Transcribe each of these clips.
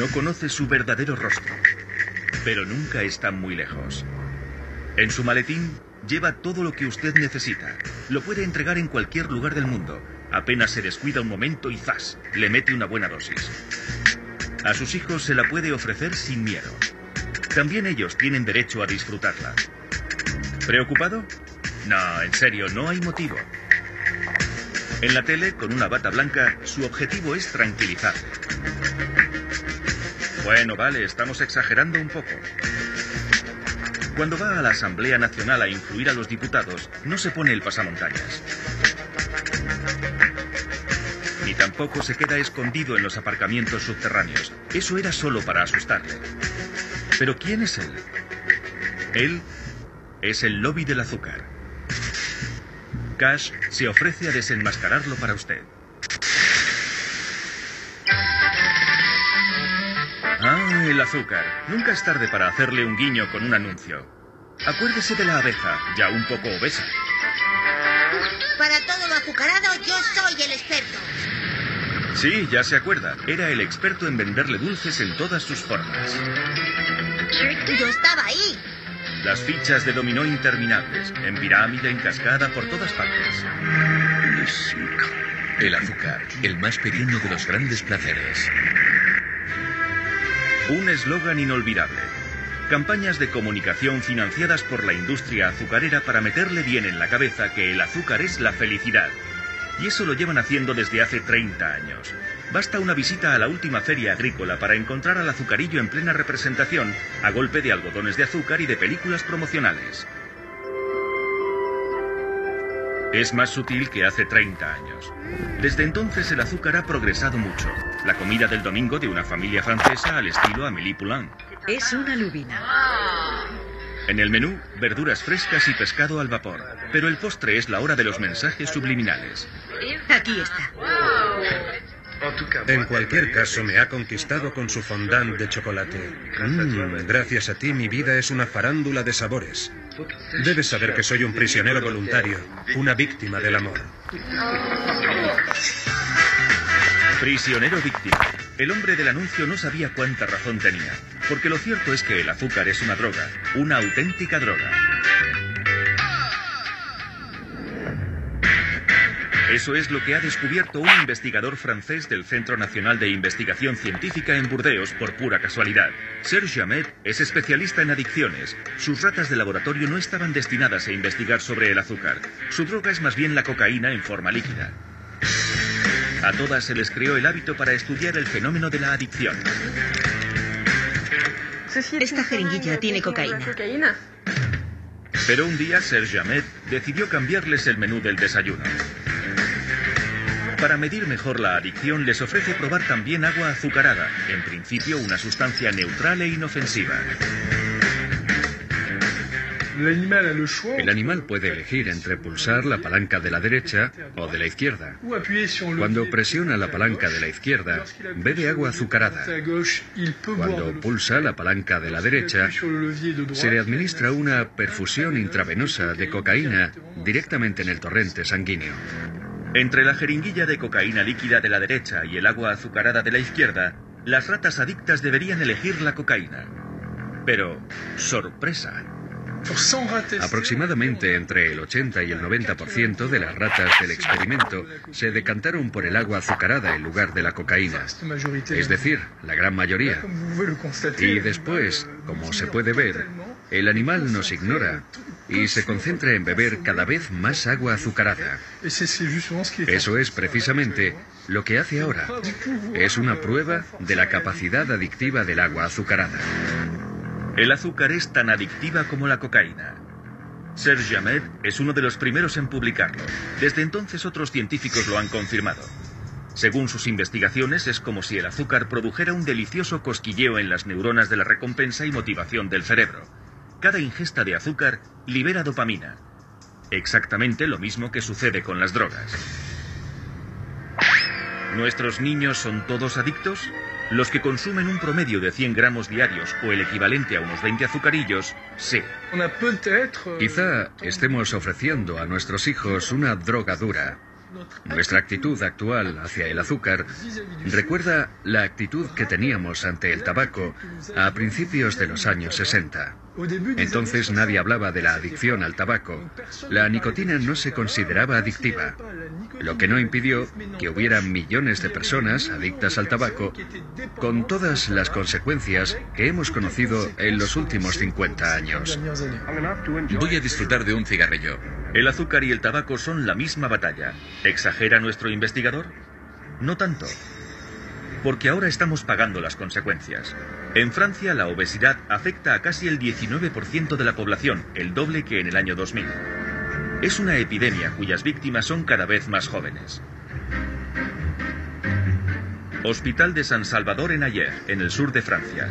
No conoce su verdadero rostro, pero nunca está muy lejos. En su maletín lleva todo lo que usted necesita. Lo puede entregar en cualquier lugar del mundo. Apenas se descuida un momento y ¡zas! le mete una buena dosis. A sus hijos se la puede ofrecer sin miedo. También ellos tienen derecho a disfrutarla. ¿Preocupado? No, en serio, no hay motivo. En la tele, con una bata blanca, su objetivo es tranquilizar. Bueno, vale, estamos exagerando un poco. Cuando va a la Asamblea Nacional a influir a los diputados, no se pone el pasamontañas. Ni tampoco se queda escondido en los aparcamientos subterráneos. Eso era solo para asustarle. Pero ¿quién es él? Él es el lobby del azúcar. Cash se ofrece a desenmascararlo para usted. El azúcar. Nunca es tarde para hacerle un guiño con un anuncio. Acuérdese de la abeja, ya un poco obesa. Para todo lo azucarado, yo soy el experto. Sí, ya se acuerda. Era el experto en venderle dulces en todas sus formas. Yo estaba ahí. Las fichas de dominó interminables, en pirámide, en cascada, por todas partes. El azúcar, el más pequeño de los grandes placeres. Un eslogan inolvidable. Campañas de comunicación financiadas por la industria azucarera para meterle bien en la cabeza que el azúcar es la felicidad. Y eso lo llevan haciendo desde hace 30 años. Basta una visita a la última feria agrícola para encontrar al azucarillo en plena representación, a golpe de algodones de azúcar y de películas promocionales. Es más sutil que hace 30 años. Desde entonces el azúcar ha progresado mucho. La comida del domingo de una familia francesa al estilo Amélie Poulain. Es una lubina. En el menú, verduras frescas y pescado al vapor. Pero el postre es la hora de los mensajes subliminales. Aquí está. En cualquier caso, me ha conquistado con su fondant de chocolate. Mm, gracias a ti, mi vida es una farándula de sabores. Debes saber que soy un prisionero voluntario, una víctima del amor. Prisionero víctima. El hombre del anuncio no sabía cuánta razón tenía, porque lo cierto es que el azúcar es una droga, una auténtica droga. Eso es lo que ha descubierto un investigador francés del Centro Nacional de Investigación Científica en Burdeos por pura casualidad. Serge Jamet es especialista en adicciones. Sus ratas de laboratorio no estaban destinadas a investigar sobre el azúcar. Su droga es más bien la cocaína en forma líquida. A todas se les creó el hábito para estudiar el fenómeno de la adicción. Esta jeringuilla tiene cocaína. Pero un día Serge Jamet decidió cambiarles el menú del desayuno. Para medir mejor la adicción les ofrece probar también agua azucarada, en principio una sustancia neutral e inofensiva. El animal puede elegir entre pulsar la palanca de la derecha o de la izquierda. Cuando presiona la palanca de la izquierda, bebe agua azucarada. Cuando pulsa la palanca de la derecha, se le administra una perfusión intravenosa de cocaína directamente en el torrente sanguíneo. Entre la jeringuilla de cocaína líquida de la derecha y el agua azucarada de la izquierda, las ratas adictas deberían elegir la cocaína. Pero, sorpresa. Aproximadamente entre el 80 y el 90% de las ratas del experimento se decantaron por el agua azucarada en lugar de la cocaína. Es decir, la gran mayoría. Y después, como se puede ver, el animal nos ignora y se concentra en beber cada vez más agua azucarada. Eso es precisamente lo que hace ahora. Es una prueba de la capacidad adictiva del agua azucarada. El azúcar es tan adictiva como la cocaína. Serge Jamet es uno de los primeros en publicarlo. Desde entonces otros científicos lo han confirmado. Según sus investigaciones, es como si el azúcar produjera un delicioso cosquilleo en las neuronas de la recompensa y motivación del cerebro. Cada ingesta de azúcar libera dopamina. Exactamente lo mismo que sucede con las drogas. ¿Nuestros niños son todos adictos? Los que consumen un promedio de 100 gramos diarios o el equivalente a unos 20 azucarillos, sí. Quizá estemos ofreciendo a nuestros hijos una droga dura. Nuestra actitud actual hacia el azúcar recuerda la actitud que teníamos ante el tabaco a principios de los años 60. Entonces nadie hablaba de la adicción al tabaco. La nicotina no se consideraba adictiva, lo que no impidió que hubiera millones de personas adictas al tabaco con todas las consecuencias que hemos conocido en los últimos 50 años. Voy a disfrutar de un cigarrillo. El azúcar y el tabaco son la misma batalla. ¿Exagera nuestro investigador? No tanto porque ahora estamos pagando las consecuencias. En Francia la obesidad afecta a casi el 19% de la población, el doble que en el año 2000. Es una epidemia cuyas víctimas son cada vez más jóvenes. Hospital de San Salvador en Ayer, en el sur de Francia.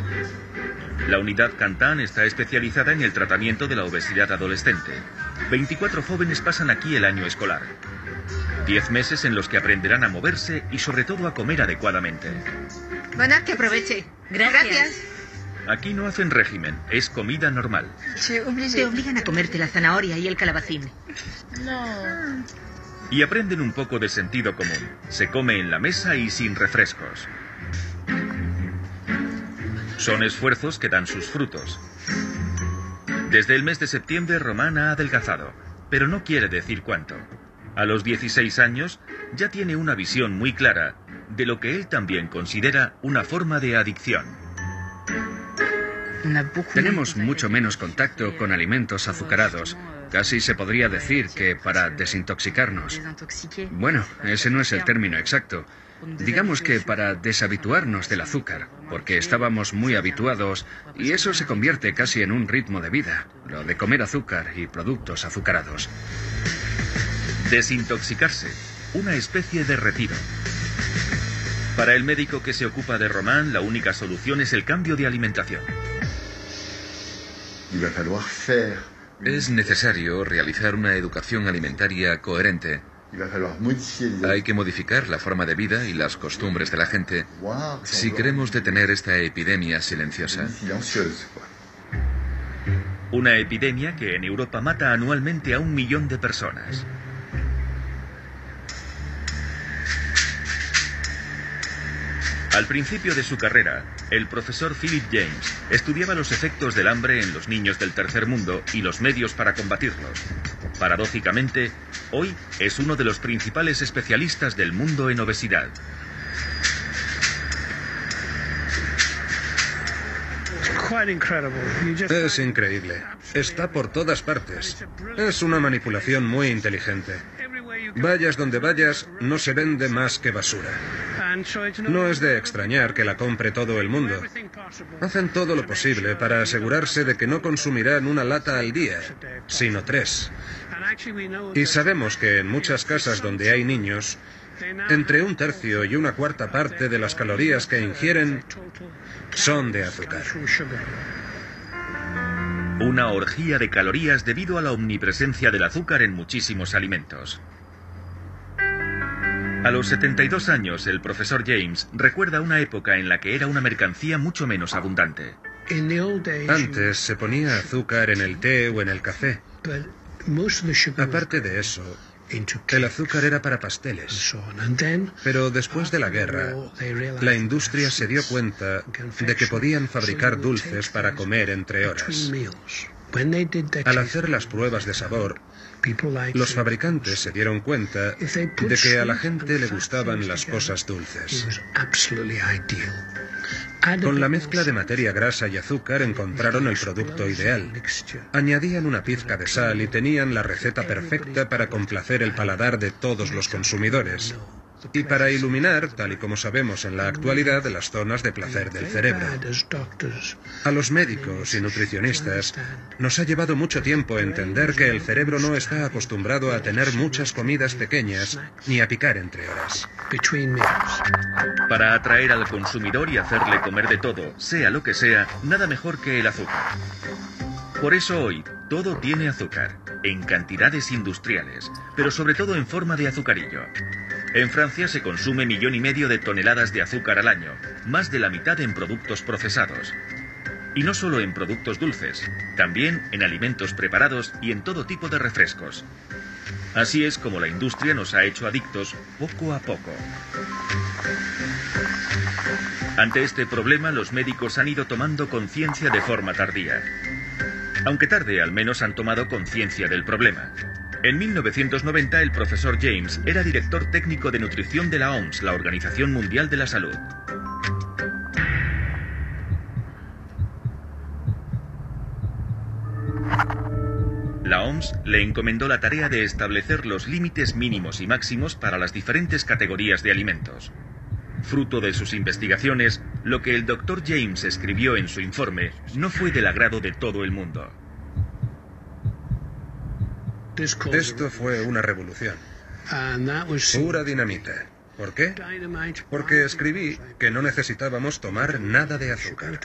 La unidad Cantan está especializada en el tratamiento de la obesidad adolescente. 24 jóvenes pasan aquí el año escolar. Diez meses en los que aprenderán a moverse y sobre todo a comer adecuadamente. Bueno, que aproveche. Gracias. Aquí no hacen régimen, es comida normal. Te obligan a comerte la zanahoria y el calabacín. Y aprenden un poco de sentido común. Se come en la mesa y sin refrescos. Son esfuerzos que dan sus frutos. Desde el mes de septiembre Román ha adelgazado, pero no quiere decir cuánto. A los 16 años ya tiene una visión muy clara de lo que él también considera una forma de adicción. Tenemos mucho menos contacto con alimentos azucarados. Casi se podría decir que para desintoxicarnos. Bueno, ese no es el término exacto. Digamos que para deshabituarnos del azúcar, porque estábamos muy habituados y eso se convierte casi en un ritmo de vida, lo de comer azúcar y productos azucarados. Desintoxicarse, una especie de retiro. Para el médico que se ocupa de Román, la única solución es el cambio de alimentación. Es necesario realizar una educación alimentaria coherente. Hay que modificar la forma de vida y las costumbres de la gente si queremos detener esta epidemia silenciosa. Una epidemia que en Europa mata anualmente a un millón de personas. Al principio de su carrera, el profesor Philip James estudiaba los efectos del hambre en los niños del tercer mundo y los medios para combatirlos. Paradójicamente, hoy es uno de los principales especialistas del mundo en obesidad. Es increíble. Está por todas partes. Es una manipulación muy inteligente. Vayas donde vayas, no se vende más que basura. No es de extrañar que la compre todo el mundo. Hacen todo lo posible para asegurarse de que no consumirán una lata al día, sino tres. Y sabemos que en muchas casas donde hay niños, entre un tercio y una cuarta parte de las calorías que ingieren son de azúcar. Una orgía de calorías debido a la omnipresencia del azúcar en muchísimos alimentos. A los 72 años, el profesor James recuerda una época en la que era una mercancía mucho menos abundante. Antes se ponía azúcar en el té o en el café. Aparte de eso, el azúcar era para pasteles. Pero después de la guerra, la industria se dio cuenta de que podían fabricar dulces para comer entre horas. Al hacer las pruebas de sabor, los fabricantes se dieron cuenta de que a la gente le gustaban las cosas dulces. Con la mezcla de materia grasa y azúcar encontraron el producto ideal. Añadían una pizca de sal y tenían la receta perfecta para complacer el paladar de todos los consumidores y para iluminar, tal y como sabemos en la actualidad, las zonas de placer del cerebro. A los médicos y nutricionistas nos ha llevado mucho tiempo entender que el cerebro no está acostumbrado a tener muchas comidas pequeñas ni a picar entre horas. Para atraer al consumidor y hacerle comer de todo, sea lo que sea, nada mejor que el azúcar. Por eso hoy todo tiene azúcar, en cantidades industriales, pero sobre todo en forma de azucarillo. En Francia se consume millón y medio de toneladas de azúcar al año, más de la mitad en productos procesados. Y no solo en productos dulces, también en alimentos preparados y en todo tipo de refrescos. Así es como la industria nos ha hecho adictos poco a poco. Ante este problema, los médicos han ido tomando conciencia de forma tardía. Aunque tarde, al menos han tomado conciencia del problema. En 1990, el profesor James era director técnico de nutrición de la OMS, la Organización Mundial de la Salud. La OMS le encomendó la tarea de establecer los límites mínimos y máximos para las diferentes categorías de alimentos. Fruto de sus investigaciones, lo que el doctor James escribió en su informe no fue del agrado de todo el mundo. Esto fue una revolución. Pura dinamita. ¿Por qué? Porque escribí que no necesitábamos tomar nada de azúcar.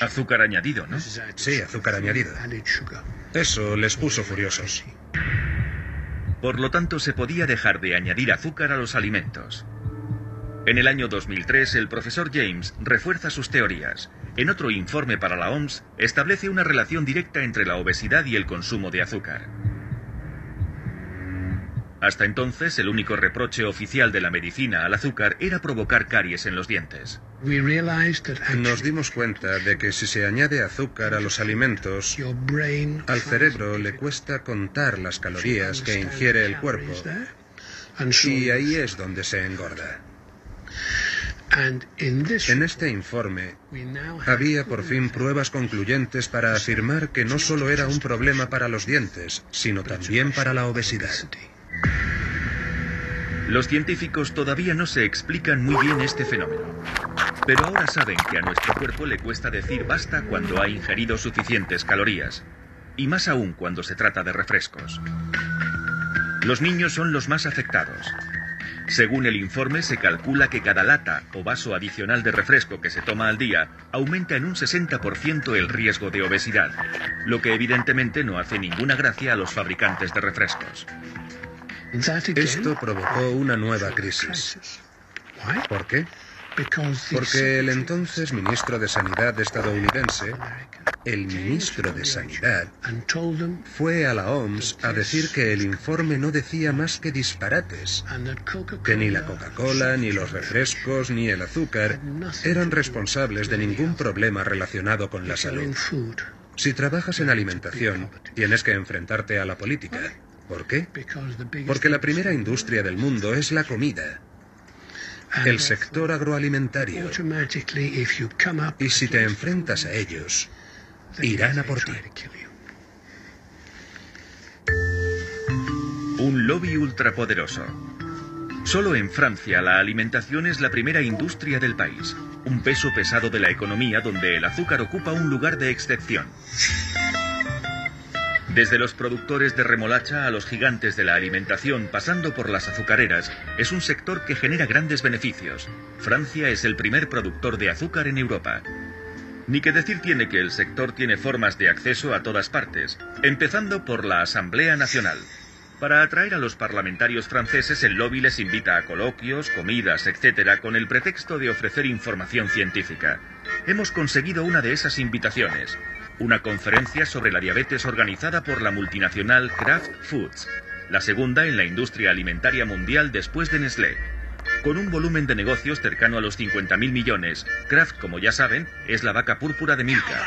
Azúcar añadido, ¿no? Sí, azúcar añadido. Eso les puso furiosos. Por lo tanto, se podía dejar de añadir azúcar a los alimentos. En el año 2003, el profesor James refuerza sus teorías. En otro informe para la OMS, establece una relación directa entre la obesidad y el consumo de azúcar. Hasta entonces, el único reproche oficial de la medicina al azúcar era provocar caries en los dientes. Nos dimos cuenta de que si se añade azúcar a los alimentos, al cerebro le cuesta contar las calorías que ingiere el cuerpo. Y ahí es donde se engorda. En este informe había por fin pruebas concluyentes para afirmar que no solo era un problema para los dientes, sino también para la obesidad. Los científicos todavía no se explican muy bien este fenómeno. Pero ahora saben que a nuestro cuerpo le cuesta decir basta cuando ha ingerido suficientes calorías. Y más aún cuando se trata de refrescos. Los niños son los más afectados. Según el informe, se calcula que cada lata o vaso adicional de refresco que se toma al día aumenta en un 60% el riesgo de obesidad, lo que evidentemente no hace ninguna gracia a los fabricantes de refrescos. Esto provocó una nueva crisis. ¿Por qué? Porque el entonces ministro de Sanidad estadounidense, el ministro de Sanidad, fue a la OMS a decir que el informe no decía más que disparates, que ni la Coca-Cola, ni los refrescos, ni el azúcar eran responsables de ningún problema relacionado con la salud. Si trabajas en alimentación, tienes que enfrentarte a la política. ¿Por qué? Porque la primera industria del mundo es la comida, el sector agroalimentario. Y si te enfrentas a ellos, irán a por ti. Un lobby ultrapoderoso. Solo en Francia la alimentación es la primera industria del país, un peso pesado de la economía donde el azúcar ocupa un lugar de excepción. Desde los productores de remolacha a los gigantes de la alimentación, pasando por las azucareras, es un sector que genera grandes beneficios. Francia es el primer productor de azúcar en Europa. Ni que decir tiene que el sector tiene formas de acceso a todas partes, empezando por la Asamblea Nacional. Para atraer a los parlamentarios franceses, el lobby les invita a coloquios, comidas, etc., con el pretexto de ofrecer información científica. Hemos conseguido una de esas invitaciones una conferencia sobre la diabetes organizada por la multinacional Kraft Foods, la segunda en la industria alimentaria mundial después de Nestlé. Con un volumen de negocios cercano a los 50.000 millones, Kraft, como ya saben, es la vaca púrpura de Milka.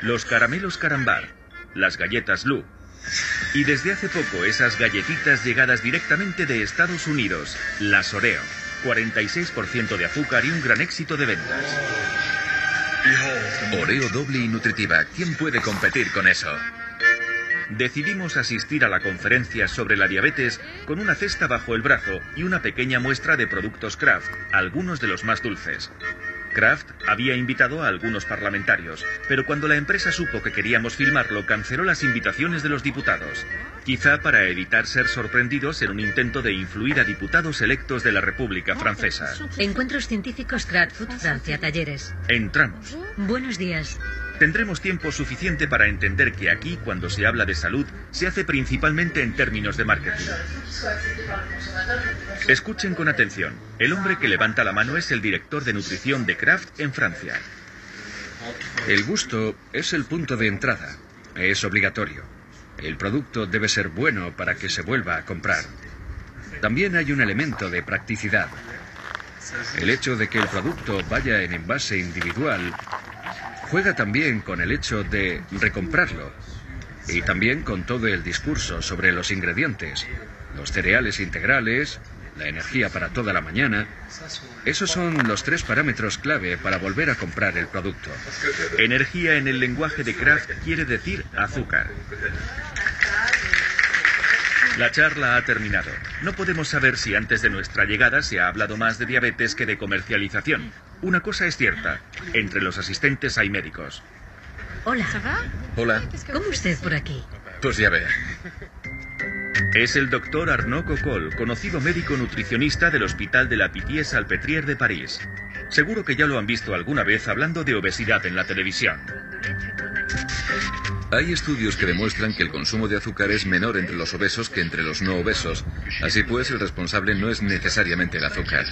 Los caramelos Carambar, las galletas Lu. Y desde hace poco esas galletitas llegadas directamente de Estados Unidos, las Oreo. 46% de azúcar y un gran éxito de ventas. Oreo doble y nutritiva. ¿Quién puede competir con eso? Decidimos asistir a la conferencia sobre la diabetes con una cesta bajo el brazo y una pequeña muestra de productos Kraft, algunos de los más dulces. Kraft había invitado a algunos parlamentarios, pero cuando la empresa supo que queríamos filmarlo, canceló las invitaciones de los diputados. Quizá para evitar ser sorprendidos en un intento de influir a diputados electos de la República Francesa. Encuentros científicos Kraft Food Francia, talleres. Entramos. Buenos días. Tendremos tiempo suficiente para entender que aquí, cuando se habla de salud, se hace principalmente en términos de marketing. Escuchen con atención. El hombre que levanta la mano es el director de nutrición de Kraft en Francia. El gusto es el punto de entrada. Es obligatorio. El producto debe ser bueno para que se vuelva a comprar. También hay un elemento de practicidad. El hecho de que el producto vaya en envase individual juega también con el hecho de recomprarlo y también con todo el discurso sobre los ingredientes, los cereales integrales, la energía para toda la mañana. Esos son los tres parámetros clave para volver a comprar el producto. Energía en el lenguaje de Kraft quiere decir azúcar. La charla ha terminado. No podemos saber si antes de nuestra llegada se ha hablado más de diabetes que de comercialización. Una cosa es cierta, entre los asistentes hay médicos. Hola. Hola. ¿Cómo usted por aquí? Pues ya ve. Es el doctor Arnaud Cocol, conocido médico nutricionista del Hospital de la Pitié-Salpêtrière de París. Seguro que ya lo han visto alguna vez hablando de obesidad en la televisión. Hay estudios que demuestran que el consumo de azúcar es menor entre los obesos que entre los no obesos. Así pues, el responsable no es necesariamente el azúcar.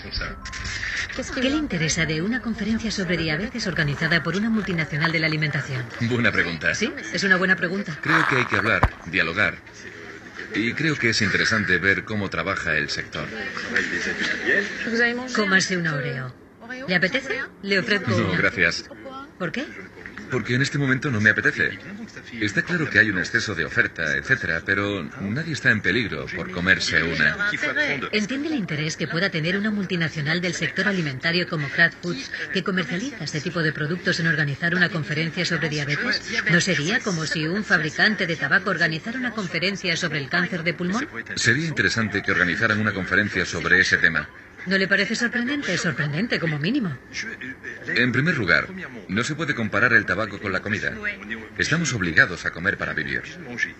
¿Qué le interesa de una conferencia sobre diabetes organizada por una multinacional de la alimentación? Buena pregunta. Sí, es una buena pregunta. Creo que hay que hablar, dialogar. Y creo que es interesante ver cómo trabaja el sector. Cómase una Oreo. ¿Le apetece? Le ofrezco No, una. gracias. ¿Por qué? Porque en este momento no me apetece. Está claro que hay un exceso de oferta, etcétera, pero nadie está en peligro por comerse una. ¿Entiende el interés que pueda tener una multinacional del sector alimentario como Kraft Foods que comercializa este tipo de productos en organizar una conferencia sobre diabetes? ¿No sería como si un fabricante de tabaco organizara una conferencia sobre el cáncer de pulmón? Sería interesante que organizaran una conferencia sobre ese tema. ¿No le parece sorprendente? Sorprendente, como mínimo. En primer lugar, no se puede comparar el tabaco con la comida. Estamos obligados a comer para vivir.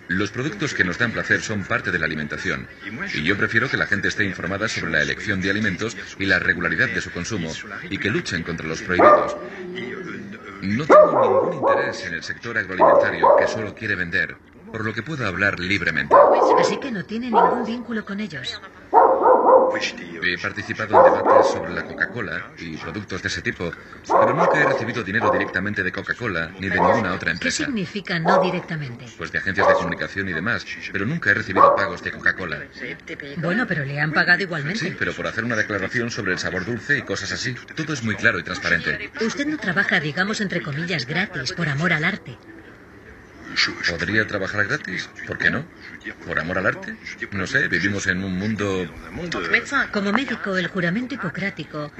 Los productos que nos dan placer son parte de la alimentación. Y yo prefiero que la gente esté informada sobre la elección de alimentos y la regularidad de su consumo y que luchen contra los prohibidos. No tengo ningún interés en el sector agroalimentario que solo quiere vender, por lo que puedo hablar libremente. Así que no tiene ningún vínculo con ellos. He participado en debates sobre la Coca-Cola y productos de ese tipo, pero nunca he recibido dinero directamente de Coca-Cola ni de ninguna otra ¿Qué empresa. significa no directamente? Pues de agencias de comunicación y demás, pero nunca he recibido pagos de Coca-Cola. Bueno, pero le han pagado igualmente. Sí, pero por hacer una declaración sobre el sabor dulce y cosas así. Todo es muy claro y transparente. Usted no trabaja, digamos, entre comillas, gratis, por amor al arte. ¿Podría trabajar gratis? ¿Por qué no? ¿Por amor al arte? No sé, vivimos en un mundo... Como médico, el juramento hipocrático.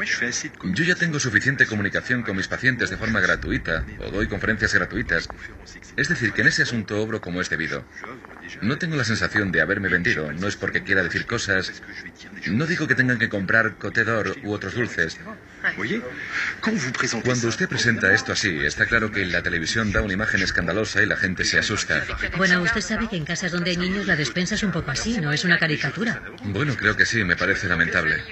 Yo ya tengo suficiente comunicación con mis pacientes de forma gratuita, o doy conferencias gratuitas. Es decir, que en ese asunto obro como es debido. No tengo la sensación de haberme vendido, no es porque quiera decir cosas. No digo que tengan que comprar cotedor u otros dulces. Cuando usted presenta esto así, está claro que la televisión da una imagen escandalosa y la gente se asusta. Bueno, usted sabe que en casas donde hay niños la despensa es un poco así, no es una caricatura. Bueno, creo que sí, me parece lamentable.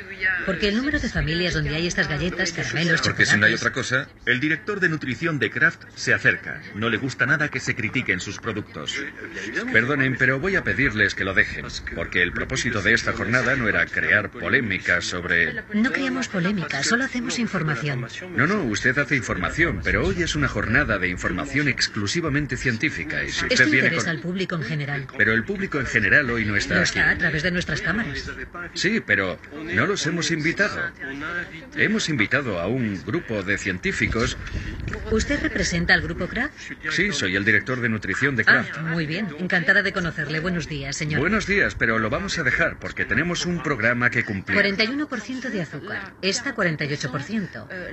Porque el número de familias donde hay estas galletas, caramelos, Porque si no hay otra cosa, El director de nutrición de Kraft se acerca. No le gusta nada que se critiquen sus productos. Perdonen, pero voy a pedirles que lo dejen, porque el propósito de esta jornada no era crear polémica sobre... No creamos polémica, solo hacemos información. No, no, usted hace información, pero hoy es una jornada de información exclusivamente científica y si Esto usted viene interesa con... al público en general. Pero el público en general hoy no está aquí. está a través de nuestras cámaras. Sí, pero no los hemos invitado. Hemos invitado a un grupo de científicos. ¿Usted representa al grupo Kraft? Sí, soy el director de nutrición de Ah, Kraft. muy bien. Encantada de conocerle. Buenos días, señor. Buenos días, pero lo vamos a dejar porque tenemos un programa que cumplir. 41% de azúcar, esta 48%,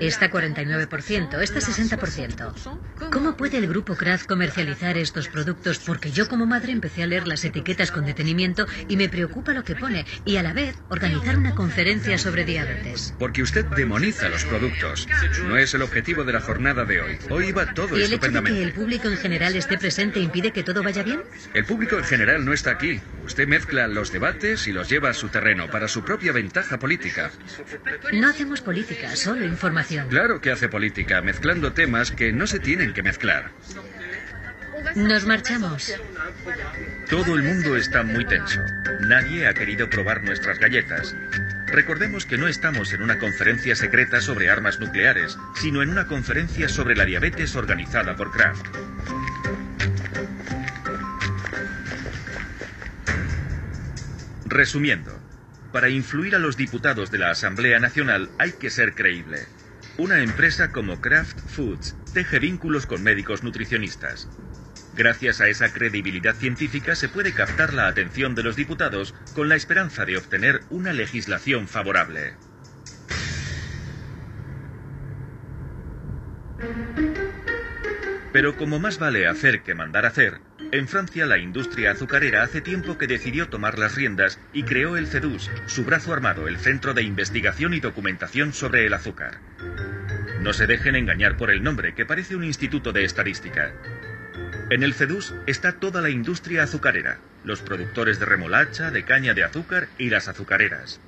esta 49%, esta 60%. ¿Cómo puede el grupo Kraft comercializar estos productos? Porque yo como madre empecé a leer las etiquetas con detenimiento y me preocupa lo que pone y a la vez organizar una conferencia sobre diabetes. Porque usted demoniza los productos. No es el objetivo de la jornada de hoy. Hoy va todo ¿Y el hecho de que el público en general esté presente impide que todo vaya bien? El público en general no está aquí. Usted mezcla los debates y los lleva a su terreno para su propia ventaja política. No hacemos política, solo información. Claro que hace política, mezclando temas que no se tienen que mezclar. Nos marchamos. Todo el mundo está muy tenso. Nadie ha querido probar nuestras galletas. Recordemos que no estamos en una conferencia secreta sobre armas nucleares, sino en una conferencia sobre la diabetes organizada por Kraft. Resumiendo, para influir a los diputados de la Asamblea Nacional hay que ser creíble. Una empresa como Kraft Foods teje vínculos con médicos nutricionistas. Gracias a esa credibilidad científica se puede captar la atención de los diputados con la esperanza de obtener una legislación favorable. Pero como más vale hacer que mandar hacer, en Francia la industria azucarera hace tiempo que decidió tomar las riendas y creó el CEDUS, su brazo armado, el Centro de Investigación y Documentación sobre el Azúcar. No se dejen engañar por el nombre, que parece un instituto de estadística. En el CEDUS está toda la industria azucarera, los productores de remolacha, de caña de azúcar y las azucareras.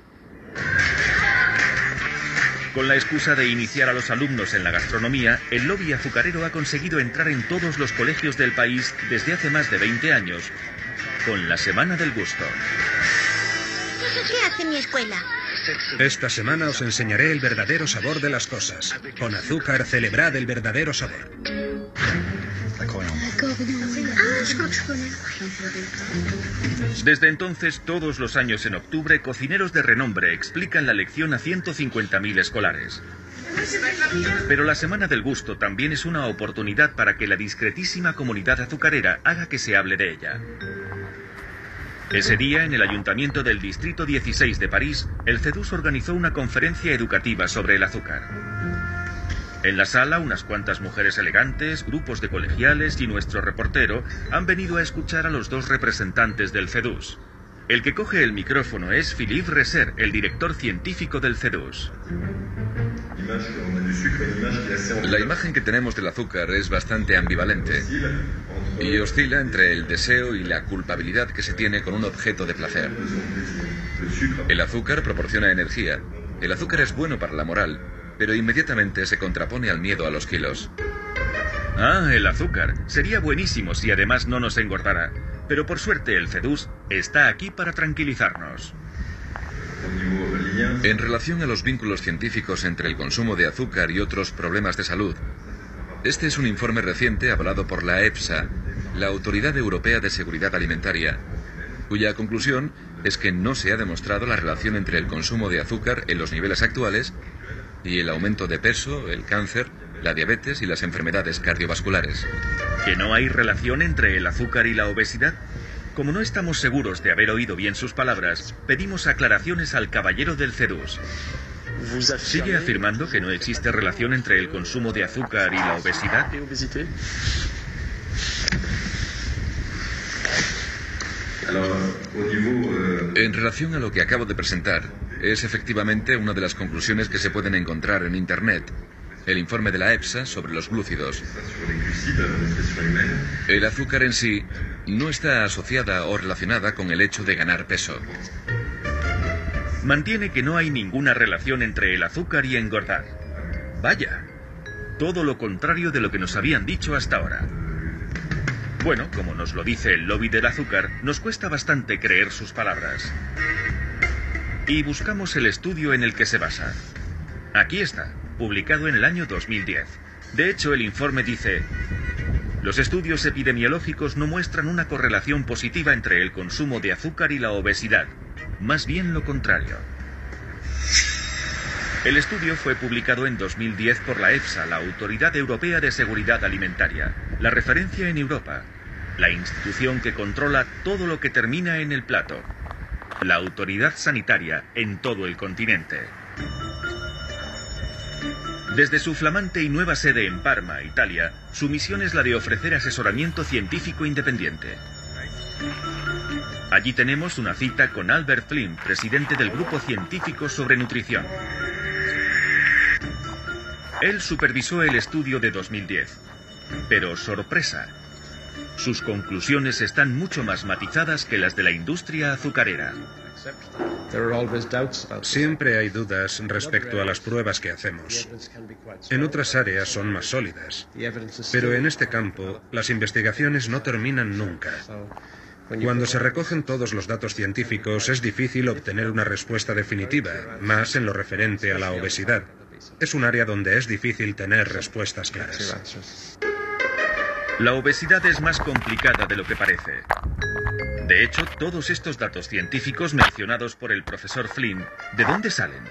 Con la excusa de iniciar a los alumnos en la gastronomía, el lobby azucarero ha conseguido entrar en todos los colegios del país desde hace más de 20 años, con la Semana del Gusto. ¿Qué hace mi escuela? Esta semana os enseñaré el verdadero sabor de las cosas. Con azúcar celebrad el verdadero sabor. Desde entonces, todos los años en octubre, cocineros de renombre explican la lección a 150.000 escolares. Pero la Semana del Gusto también es una oportunidad para que la discretísima comunidad azucarera haga que se hable de ella. Ese día, en el Ayuntamiento del Distrito 16 de París, el CEDUS organizó una conferencia educativa sobre el azúcar. En la sala, unas cuantas mujeres elegantes, grupos de colegiales y nuestro reportero han venido a escuchar a los dos representantes del CEDUS. El que coge el micrófono es Philippe Reser, el director científico del CEDUS. La imagen que tenemos del azúcar es bastante ambivalente y oscila entre el deseo y la culpabilidad que se tiene con un objeto de placer. El azúcar proporciona energía. El azúcar es bueno para la moral, pero inmediatamente se contrapone al miedo a los kilos. Ah, el azúcar. Sería buenísimo si además no nos engordara. Pero por suerte el CEDUS está aquí para tranquilizarnos. En relación a los vínculos científicos entre el consumo de azúcar y otros problemas de salud, este es un informe reciente avalado por la EFSA, la Autoridad Europea de Seguridad Alimentaria, cuya conclusión es que no se ha demostrado la relación entre el consumo de azúcar en los niveles actuales y el aumento de peso, el cáncer, la diabetes y las enfermedades cardiovasculares. ¿Que no hay relación entre el azúcar y la obesidad? Como no estamos seguros de haber oído bien sus palabras, pedimos aclaraciones al caballero del CEDUS. ¿Sigue afirmando que no existe relación entre el consumo de azúcar y la obesidad? En relación a lo que acabo de presentar, es efectivamente una de las conclusiones que se pueden encontrar en Internet. El informe de la EPSA sobre los glúcidos. El azúcar en sí no está asociada o relacionada con el hecho de ganar peso. Mantiene que no hay ninguna relación entre el azúcar y engordar. Vaya, todo lo contrario de lo que nos habían dicho hasta ahora. Bueno, como nos lo dice el lobby del azúcar, nos cuesta bastante creer sus palabras y buscamos el estudio en el que se basa. Aquí está, publicado en el año 2010. De hecho, el informe dice, los estudios epidemiológicos no muestran una correlación positiva entre el consumo de azúcar y la obesidad, más bien lo contrario. El estudio fue publicado en 2010 por la EFSA, la Autoridad Europea de Seguridad Alimentaria, la referencia en Europa, la institución que controla todo lo que termina en el plato, la autoridad sanitaria en todo el continente. Desde su flamante y nueva sede en Parma, Italia, su misión es la de ofrecer asesoramiento científico independiente. Allí tenemos una cita con Albert Flynn, presidente del Grupo Científico sobre Nutrición. Él supervisó el estudio de 2010. Pero sorpresa, sus conclusiones están mucho más matizadas que las de la industria azucarera. Siempre hay dudas respecto a las pruebas que hacemos. En otras áreas son más sólidas. Pero en este campo, las investigaciones no terminan nunca. Cuando se recogen todos los datos científicos, es difícil obtener una respuesta definitiva, más en lo referente a la obesidad. Es un área donde es difícil tener respuestas claras. La obesidad es más complicada de lo que parece. De hecho, todos estos datos científicos mencionados por el profesor Flynn, ¿de dónde salen?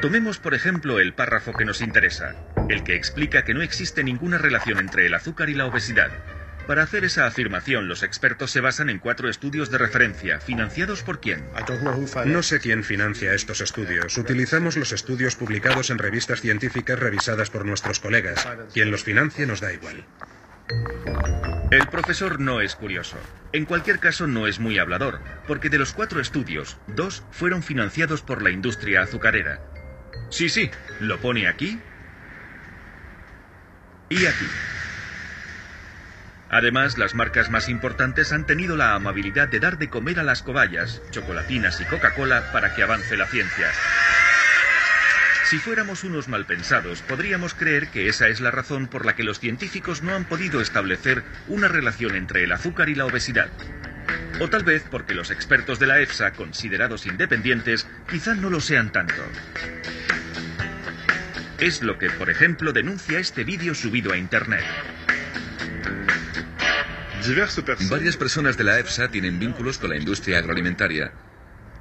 Tomemos, por ejemplo, el párrafo que nos interesa, el que explica que no existe ninguna relación entre el azúcar y la obesidad. Para hacer esa afirmación, los expertos se basan en cuatro estudios de referencia, financiados por quién. No sé quién financia estos estudios. Utilizamos los estudios publicados en revistas científicas revisadas por nuestros colegas. Quien los financie nos da igual. El profesor no es curioso. En cualquier caso, no es muy hablador, porque de los cuatro estudios, dos fueron financiados por la industria azucarera. Sí, sí, lo pone aquí y aquí. Además, las marcas más importantes han tenido la amabilidad de dar de comer a las cobayas, chocolatinas y Coca-Cola para que avance la ciencia. Si fuéramos unos malpensados, podríamos creer que esa es la razón por la que los científicos no han podido establecer una relación entre el azúcar y la obesidad. O tal vez porque los expertos de la EFSA, considerados independientes, quizá no lo sean tanto. Es lo que, por ejemplo, denuncia este vídeo subido a Internet. Varias personas de la EFSA tienen vínculos con la industria agroalimentaria.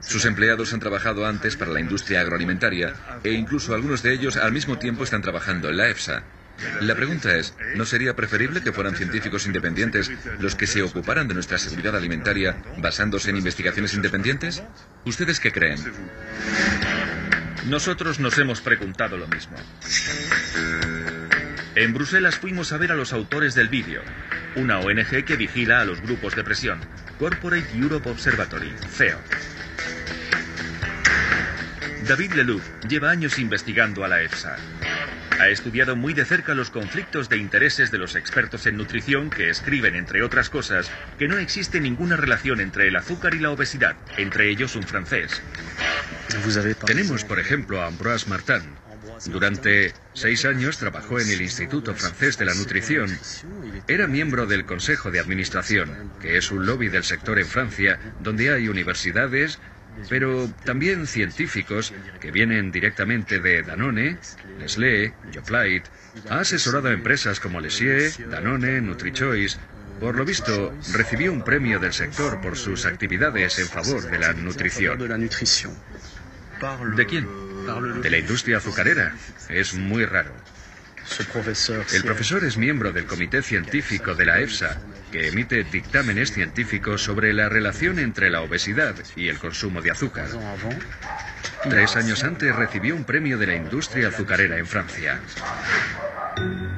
Sus empleados han trabajado antes para la industria agroalimentaria e incluso algunos de ellos al mismo tiempo están trabajando en la EFSA. La pregunta es, ¿no sería preferible que fueran científicos independientes los que se ocuparan de nuestra seguridad alimentaria basándose en investigaciones independientes? ¿Ustedes qué creen? Nosotros nos hemos preguntado lo mismo. En Bruselas fuimos a ver a los autores del vídeo, una ONG que vigila a los grupos de presión, Corporate Europe Observatory, CEO. David Lelouf lleva años investigando a la EFSA. Ha estudiado muy de cerca los conflictos de intereses de los expertos en nutrición que escriben, entre otras cosas, que no existe ninguna relación entre el azúcar y la obesidad, entre ellos un francés. Tenemos, por ejemplo, a Ambroise Martin. Durante seis años trabajó en el Instituto Francés de la Nutrición. Era miembro del Consejo de Administración, que es un lobby del sector en Francia, donde hay universidades, pero también científicos que vienen directamente de Danone, Nestlé, Yoplait. Ha asesorado a empresas como Lesier, Danone, NutriChoice. Por lo visto, recibió un premio del sector por sus actividades en favor de la nutrición. ¿De quién? De la industria azucarera. Es muy raro. El profesor es miembro del comité científico de la EFSA, que emite dictámenes científicos sobre la relación entre la obesidad y el consumo de azúcar. Tres años antes recibió un premio de la industria azucarera en Francia.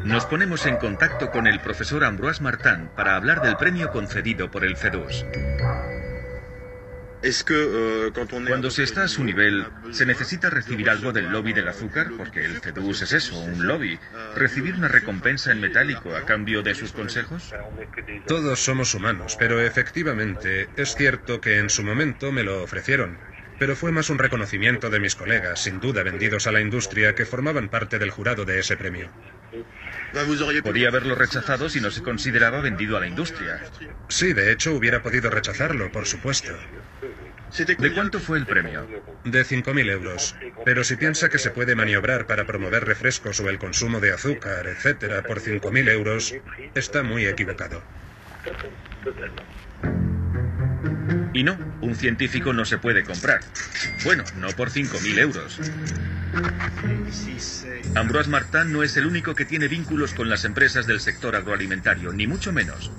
Nos ponemos en contacto con el profesor Ambroise Martin para hablar del premio concedido por el FEDUS. Euh, Cuando se está a su nivel, ¿se necesita recibir algo del lobby del azúcar? Porque el CEDUS es eso, un lobby. ¿Recibir una recompensa en metálico a cambio de sus consejos? Todos somos humanos, pero efectivamente es cierto que en su momento me lo ofrecieron. Pero fue más un reconocimiento de mis colegas, sin duda vendidos a la industria, que formaban parte del jurado de ese premio. Podía haberlo rechazado si no se consideraba vendido a la industria. Sí, de hecho hubiera podido rechazarlo, por supuesto. ¿De cuánto fue el premio? De 5.000 euros. Pero si piensa que se puede maniobrar para promover refrescos o el consumo de azúcar, etcétera, por 5.000 euros, está muy equivocado. Y no, un científico no se puede comprar. Bueno, no por 5.000 euros. Ambroise Martin no es el único que tiene vínculos con las empresas del sector agroalimentario, ni mucho menos.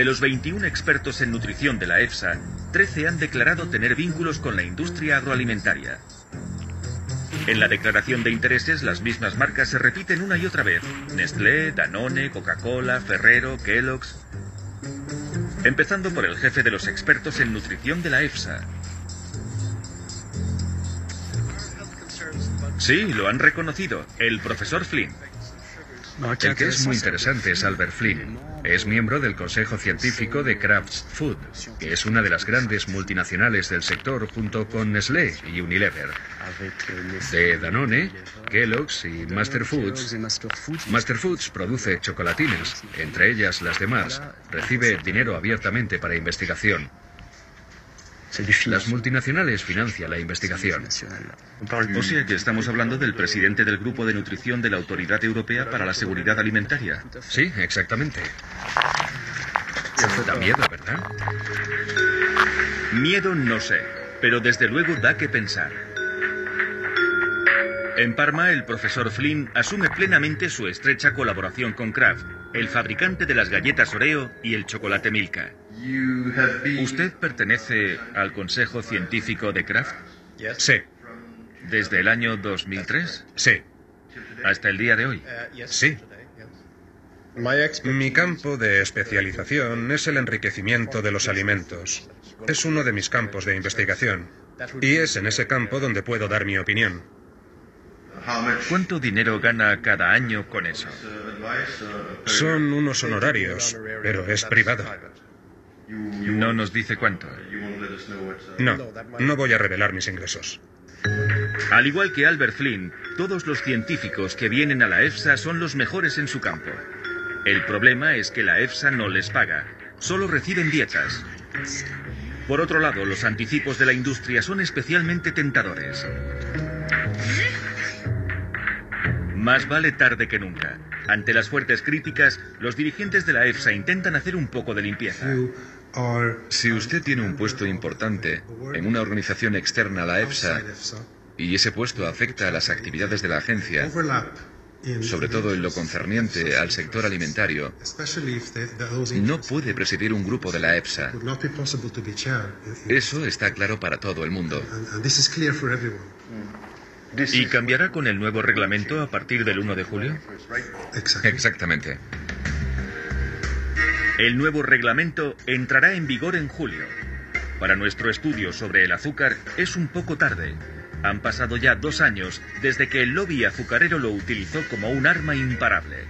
De los 21 expertos en nutrición de la EFSA, 13 han declarado tener vínculos con la industria agroalimentaria. En la declaración de intereses, las mismas marcas se repiten una y otra vez. Nestlé, Danone, Coca-Cola, Ferrero, Kellogg's. Empezando por el jefe de los expertos en nutrición de la EFSA. Sí, lo han reconocido, el profesor Flynn. El que es muy interesante es Albert Flynn. Es miembro del Consejo Científico de Kraft Food, que es una de las grandes multinacionales del sector junto con Nestlé y Unilever. De Danone, Kellogg's y Master Foods. Master Foods produce chocolatinas, entre ellas las de Mars. Recibe dinero abiertamente para investigación. Las multinacionales financian la investigación. O sea que estamos hablando del presidente del Grupo de Nutrición de la Autoridad Europea para la Seguridad Alimentaria. Sí, exactamente. Da miedo, ¿verdad? Miedo no sé, pero desde luego da que pensar. En Parma, el profesor Flynn asume plenamente su estrecha colaboración con Kraft, el fabricante de las galletas Oreo y el chocolate Milka. ¿Usted pertenece al Consejo Científico de Kraft? Sí. ¿Desde el año 2003? Sí. ¿Hasta el día de hoy? Sí. Mi campo de especialización es el enriquecimiento de los alimentos. Es uno de mis campos de investigación. Y es en ese campo donde puedo dar mi opinión. ¿Cuánto dinero gana cada año con eso? Son unos honorarios, pero es privado. No nos dice cuánto. No, no voy a revelar mis ingresos. Al igual que Albert Flynn, todos los científicos que vienen a la EFSA son los mejores en su campo. El problema es que la EFSA no les paga, solo reciben dietas. Por otro lado, los anticipos de la industria son especialmente tentadores. Más vale tarde que nunca. Ante las fuertes críticas, los dirigentes de la EFSA intentan hacer un poco de limpieza. Si usted tiene un puesto importante en una organización externa a la EFSA y ese puesto afecta a las actividades de la agencia, sobre todo en lo concerniente al sector alimentario, no puede presidir un grupo de la EFSA. Eso está claro para todo el mundo. ¿Y cambiará con el nuevo reglamento a partir del 1 de julio? Exactamente. El nuevo reglamento entrará en vigor en julio. Para nuestro estudio sobre el azúcar es un poco tarde. Han pasado ya dos años desde que el lobby azucarero lo utilizó como un arma imparable.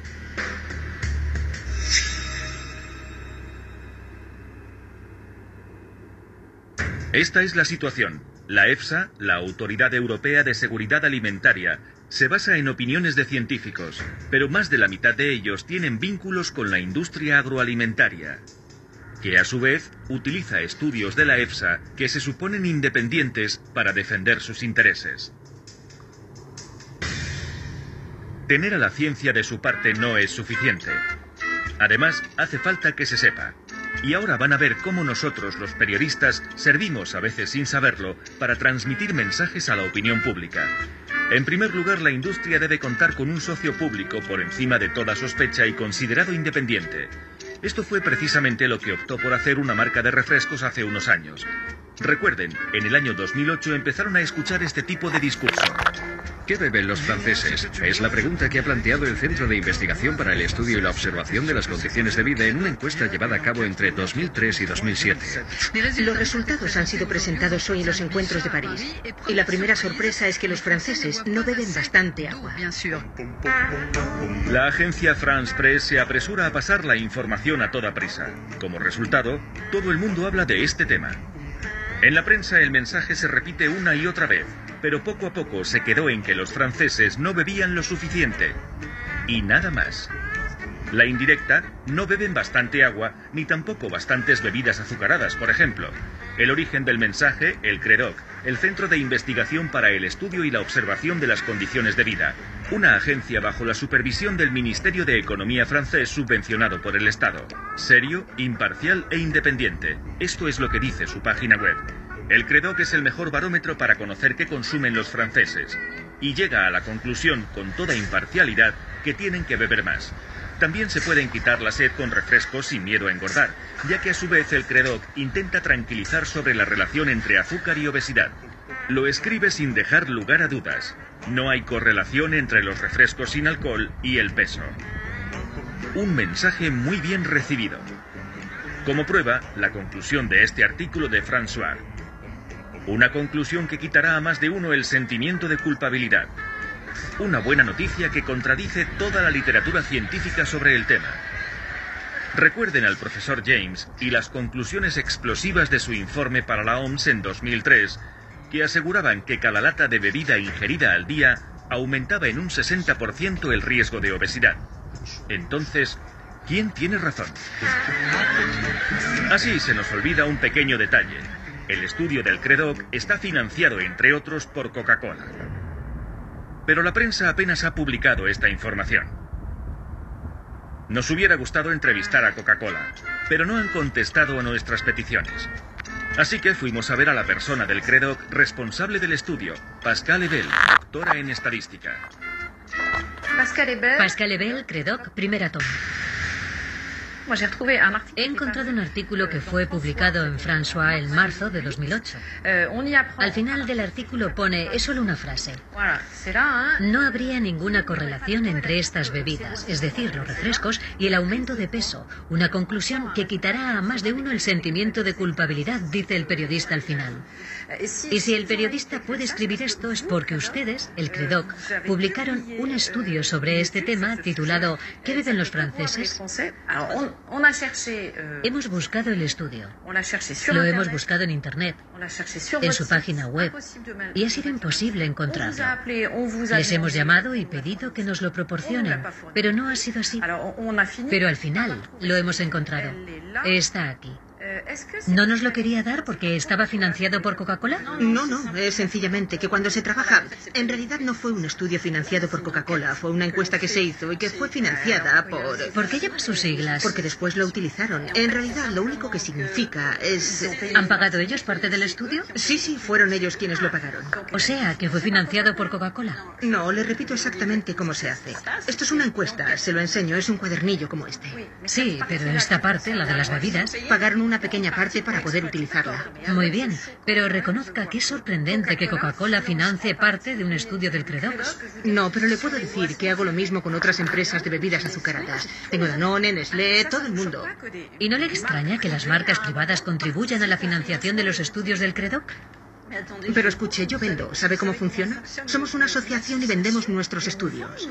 Esta es la situación. La EFSA, la Autoridad Europea de Seguridad Alimentaria, se basa en opiniones de científicos, pero más de la mitad de ellos tienen vínculos con la industria agroalimentaria, que a su vez utiliza estudios de la EFSA que se suponen independientes para defender sus intereses. Tener a la ciencia de su parte no es suficiente. Además, hace falta que se sepa. Y ahora van a ver cómo nosotros, los periodistas, servimos, a veces sin saberlo, para transmitir mensajes a la opinión pública. En primer lugar, la industria debe contar con un socio público por encima de toda sospecha y considerado independiente. Esto fue precisamente lo que optó por hacer una marca de refrescos hace unos años. Recuerden, en el año 2008 empezaron a escuchar este tipo de discurso. ¿Qué beben los franceses? Es la pregunta que ha planteado el Centro de Investigación para el Estudio y la Observación de las Condiciones de Vida en una encuesta llevada a cabo entre 2003 y 2007. Los resultados han sido presentados hoy en los encuentros de París. Y la primera sorpresa es que los franceses no beben bastante agua. La agencia France Press se apresura a pasar la información a toda prisa. Como resultado, todo el mundo habla de este tema. En la prensa el mensaje se repite una y otra vez, pero poco a poco se quedó en que los franceses no bebían lo suficiente. Y nada más. La indirecta, no beben bastante agua ni tampoco bastantes bebidas azucaradas, por ejemplo. El origen del mensaje, el CREDOC, el Centro de Investigación para el Estudio y la Observación de las Condiciones de Vida, una agencia bajo la supervisión del Ministerio de Economía francés subvencionado por el Estado. Serio, imparcial e independiente. Esto es lo que dice su página web. El CREDOC es el mejor barómetro para conocer qué consumen los franceses y llega a la conclusión con toda imparcialidad que tienen que beber más. También se pueden quitar la sed con refrescos sin miedo a engordar, ya que a su vez el CREDOC intenta tranquilizar sobre la relación entre azúcar y obesidad. Lo escribe sin dejar lugar a dudas. No hay correlación entre los refrescos sin alcohol y el peso. Un mensaje muy bien recibido. Como prueba, la conclusión de este artículo de François. Una conclusión que quitará a más de uno el sentimiento de culpabilidad. Una buena noticia que contradice toda la literatura científica sobre el tema. Recuerden al profesor James y las conclusiones explosivas de su informe para la OMS en 2003, que aseguraban que cada lata de bebida ingerida al día aumentaba en un 60% el riesgo de obesidad. Entonces, ¿quién tiene razón? Así se nos olvida un pequeño detalle. El estudio del CREDOC está financiado, entre otros, por Coca-Cola. Pero la prensa apenas ha publicado esta información. Nos hubiera gustado entrevistar a Coca-Cola, pero no han contestado a nuestras peticiones. Así que fuimos a ver a la persona del CREDOC responsable del estudio, Pascal Ebel, doctora en estadística. Pascal Ebel, CREDOC, primera toma. He encontrado un artículo que fue publicado en François en marzo de 2008. Euh, Al final del artículo pone, es solo una frase. No habría ninguna correlación entre estas bebidas, es decir, los refrescos, y el aumento de peso. Una conclusión que quitará a más de uno el sentimiento de culpabilidad, dice el periodista al final. Y si el periodista puede escribir esto es porque ustedes, el CREDOC, publicaron un estudio sobre este tema titulado ¿Qué beben los franceses? Hemos buscado el estudio. Lo hemos buscado en Internet, en su página web, y ha sido imposible encontrarlo. Les hemos llamado y pedido que nos lo proporcionen, pero no ha sido así. Pero al final lo hemos encontrado. Está aquí. ¿No nos lo quería dar porque estaba financiado por Coca-Cola? No, no, es sencillamente que cuando se trabaja, en realidad no fue un estudio financiado por Coca-Cola, fue una encuesta que se hizo y que fue financiada por... ¿Por qué lleva sus siglas? Porque después lo utilizaron. En realidad lo único que significa es... ¿Han pagado ellos parte del estudio? Sí, sí, fueron ellos quienes lo pagaron. O sea, que fue financiado por Coca-Cola. No, le repito exactamente cómo se hace. Esto es una encuesta, se lo enseño, es un cuadernillo como este. Sí, pero esta parte, la de las bebidas... Pagaron una pequeña parte para poder utilizarla. Muy bien, pero reconozca que es sorprendente que Coca-Cola financie parte de un estudio del Credox. No, pero le puedo decir que hago lo mismo con otras empresas de bebidas azucaradas. Tengo Danone, Nestlé, todo el mundo. ¿Y no le extraña que las marcas privadas contribuyan a la financiación de los estudios del Credoc? Pero escuche, yo vendo. ¿Sabe cómo funciona? Somos una asociación y vendemos nuestros estudios.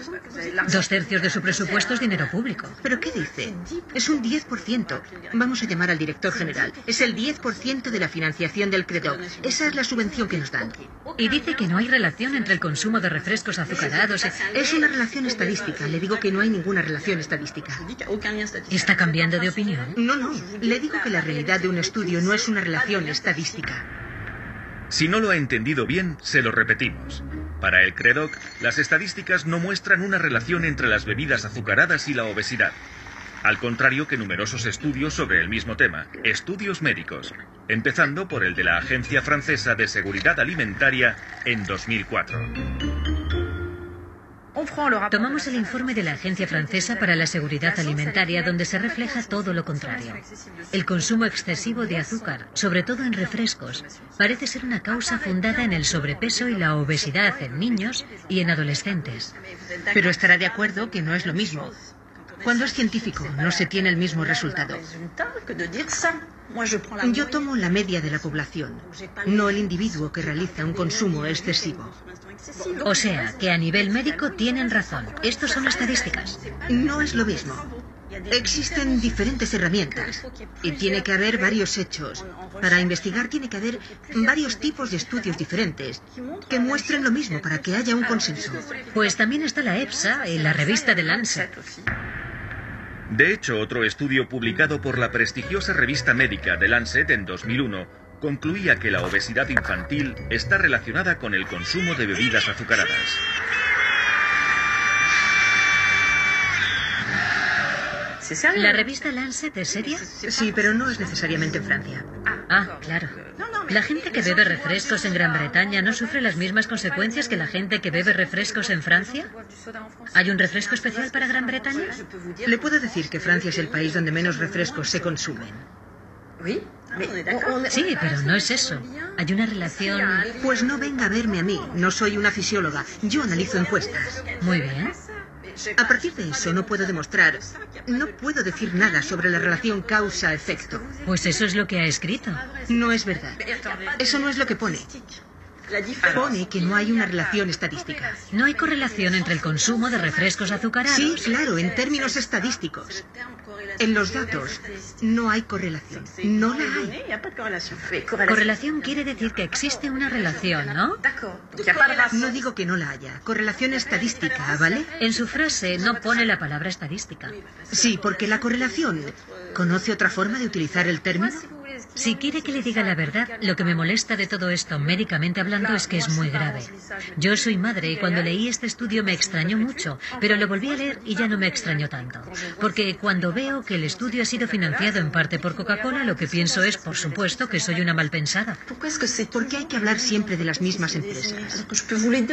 Dos tercios de su presupuesto es dinero público. ¿Pero qué dice? Es un 10%. Vamos a llamar al director general. Es el 10% de la financiación del CREDOC. Esa es la subvención que nos dan. Y dice que no hay relación entre el consumo de refrescos azucarados. Es una relación estadística. Le digo que no hay ninguna relación estadística. ¿Está cambiando de opinión? No, no. Le digo que la realidad de un estudio no es una relación estadística. Si no lo ha entendido bien, se lo repetimos. Para el CREDOC, las estadísticas no muestran una relación entre las bebidas azucaradas y la obesidad. Al contrario que numerosos estudios sobre el mismo tema, estudios médicos, empezando por el de la Agencia Francesa de Seguridad Alimentaria en 2004. Tomamos el informe de la Agencia Francesa para la Seguridad Alimentaria, donde se refleja todo lo contrario. El consumo excesivo de azúcar, sobre todo en refrescos, parece ser una causa fundada en el sobrepeso y la obesidad en niños y en adolescentes. Pero estará de acuerdo que no es lo mismo. Cuando es científico, no se tiene el mismo resultado. Yo tomo la media de la población, no el individuo que realiza un consumo excesivo. O sea, que a nivel médico tienen razón. Estos son estadísticas. No es lo mismo. Existen diferentes herramientas y tiene que haber varios hechos. Para investigar tiene que haber varios tipos de estudios diferentes que muestren lo mismo para que haya un consenso. Pues también está la EPSA y la revista de Lancet. De hecho, otro estudio publicado por la prestigiosa revista médica The Lancet en 2001 concluía que la obesidad infantil está relacionada con el consumo de bebidas azucaradas. ¿La revista Lancet es seria? Sí, pero no es necesariamente en Francia. Ah, claro. ¿La gente que bebe refrescos en Gran Bretaña no sufre las mismas consecuencias que la gente que bebe refrescos en Francia? ¿Hay un refresco especial para Gran Bretaña? Le puedo decir que Francia es el país donde menos refrescos se consumen. Sí, pero no es eso. Hay una relación... Pues no venga a verme a mí. No soy una fisióloga. Yo analizo encuestas. Muy bien. A partir de eso no puedo demostrar, no puedo decir nada sobre la relación causa-efecto. Pues eso es lo que ha escrito. No es verdad. Eso no es lo que pone. Pone que no hay una relación estadística. No hay correlación entre el consumo de refrescos azucarados. Sí, claro, en términos estadísticos. En los datos no hay correlación. No la hay. Correlación quiere decir que existe una relación, ¿no? No digo que no la haya. Correlación estadística, ¿vale? En su frase no pone la palabra estadística. Sí, porque la correlación. ¿Conoce otra forma de utilizar el término? Si quiere que le diga la verdad, lo que me molesta de todo esto, médicamente hablando, es que es muy grave. Yo soy madre y cuando leí este estudio me extrañó mucho, pero lo volví a leer y ya no me extrañó tanto. Porque cuando veo que el estudio ha sido financiado en parte por Coca-Cola, lo que pienso es, por supuesto, que soy una malpensada. ¿Por qué hay que hablar siempre de las mismas empresas?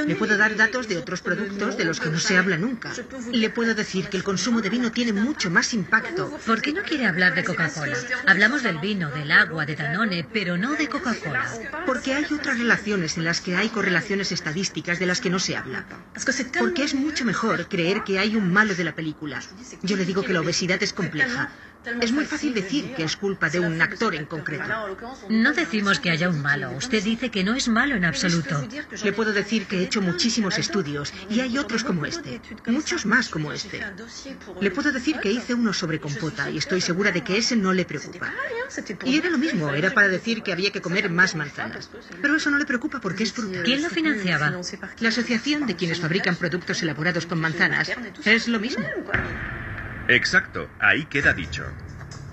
Le puedo dar datos de otros productos de los que no se habla nunca. Le puedo decir que el consumo de vino tiene mucho más impacto. ¿Por qué no quiere hablar de Coca-Cola? Hablamos del vino, del agua, de Danone, pero no de Coca-Cola. Porque hay otras relaciones en las que hay correlaciones estadísticas de las que no se habla. Porque es mucho mejor creer que hay un malo de la película. Yo le digo que la obesidad es compleja. Es muy fácil decir que es culpa de un actor en concreto. No decimos que haya un malo. Usted dice que no es malo en absoluto. Le puedo decir que he hecho muchísimos estudios y hay otros como este. Muchos más como este. Le puedo decir que hice uno sobre compota y estoy segura de que ese no le preocupa. Y era lo mismo, era para decir que había que comer más manzanas. Pero eso no le preocupa porque es fruta. ¿Quién lo financiaba? La asociación de quienes fabrican productos elaborados con manzanas. Es lo mismo. Exacto, ahí queda dicho.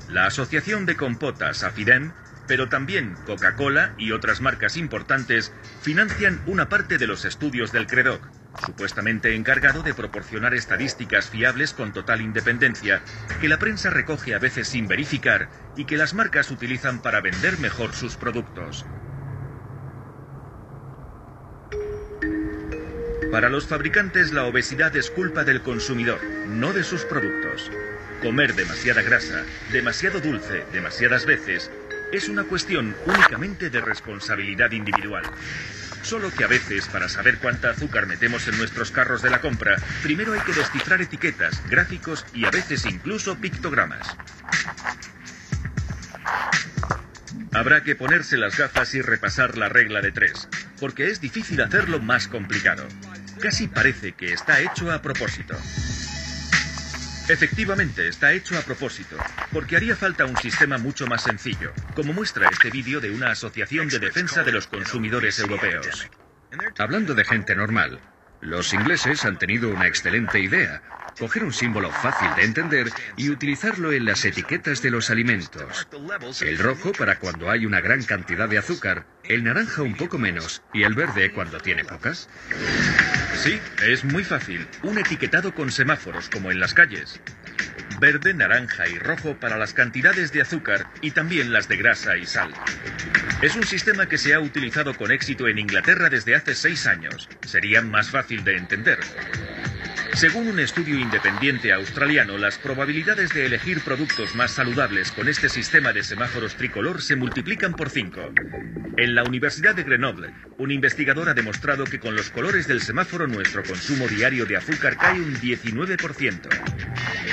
La Asociación de Compotas AFIDEM, pero también Coca-Cola y otras marcas importantes financian una parte de los estudios del CREDOC, supuestamente encargado de proporcionar estadísticas fiables con total independencia, que la prensa recoge a veces sin verificar y que las marcas utilizan para vender mejor sus productos. Para los fabricantes la obesidad es culpa del consumidor, no de sus productos. Comer demasiada grasa, demasiado dulce, demasiadas veces, es una cuestión únicamente de responsabilidad individual. Solo que a veces, para saber cuánta azúcar metemos en nuestros carros de la compra, primero hay que descifrar etiquetas, gráficos y a veces incluso pictogramas. Habrá que ponerse las gafas y repasar la regla de tres, porque es difícil hacerlo más complicado. Casi parece que está hecho a propósito. Efectivamente, está hecho a propósito, porque haría falta un sistema mucho más sencillo, como muestra este vídeo de una asociación de defensa de los consumidores europeos. Hablando de gente normal, los ingleses han tenido una excelente idea, coger un símbolo fácil de entender y utilizarlo en las etiquetas de los alimentos. El rojo para cuando hay una gran cantidad de azúcar, el naranja un poco menos y el verde cuando tiene pocas. Sí, es muy fácil. Un etiquetado con semáforos como en las calles. Verde, naranja y rojo para las cantidades de azúcar y también las de grasa y sal. Es un sistema que se ha utilizado con éxito en Inglaterra desde hace seis años. Sería más fácil de entender. Según un estudio independiente australiano, las probabilidades de elegir productos más saludables con este sistema de semáforos tricolor se multiplican por 5. En la Universidad de Grenoble, un investigador ha demostrado que con los colores del semáforo nuestro consumo diario de azúcar cae un 19%.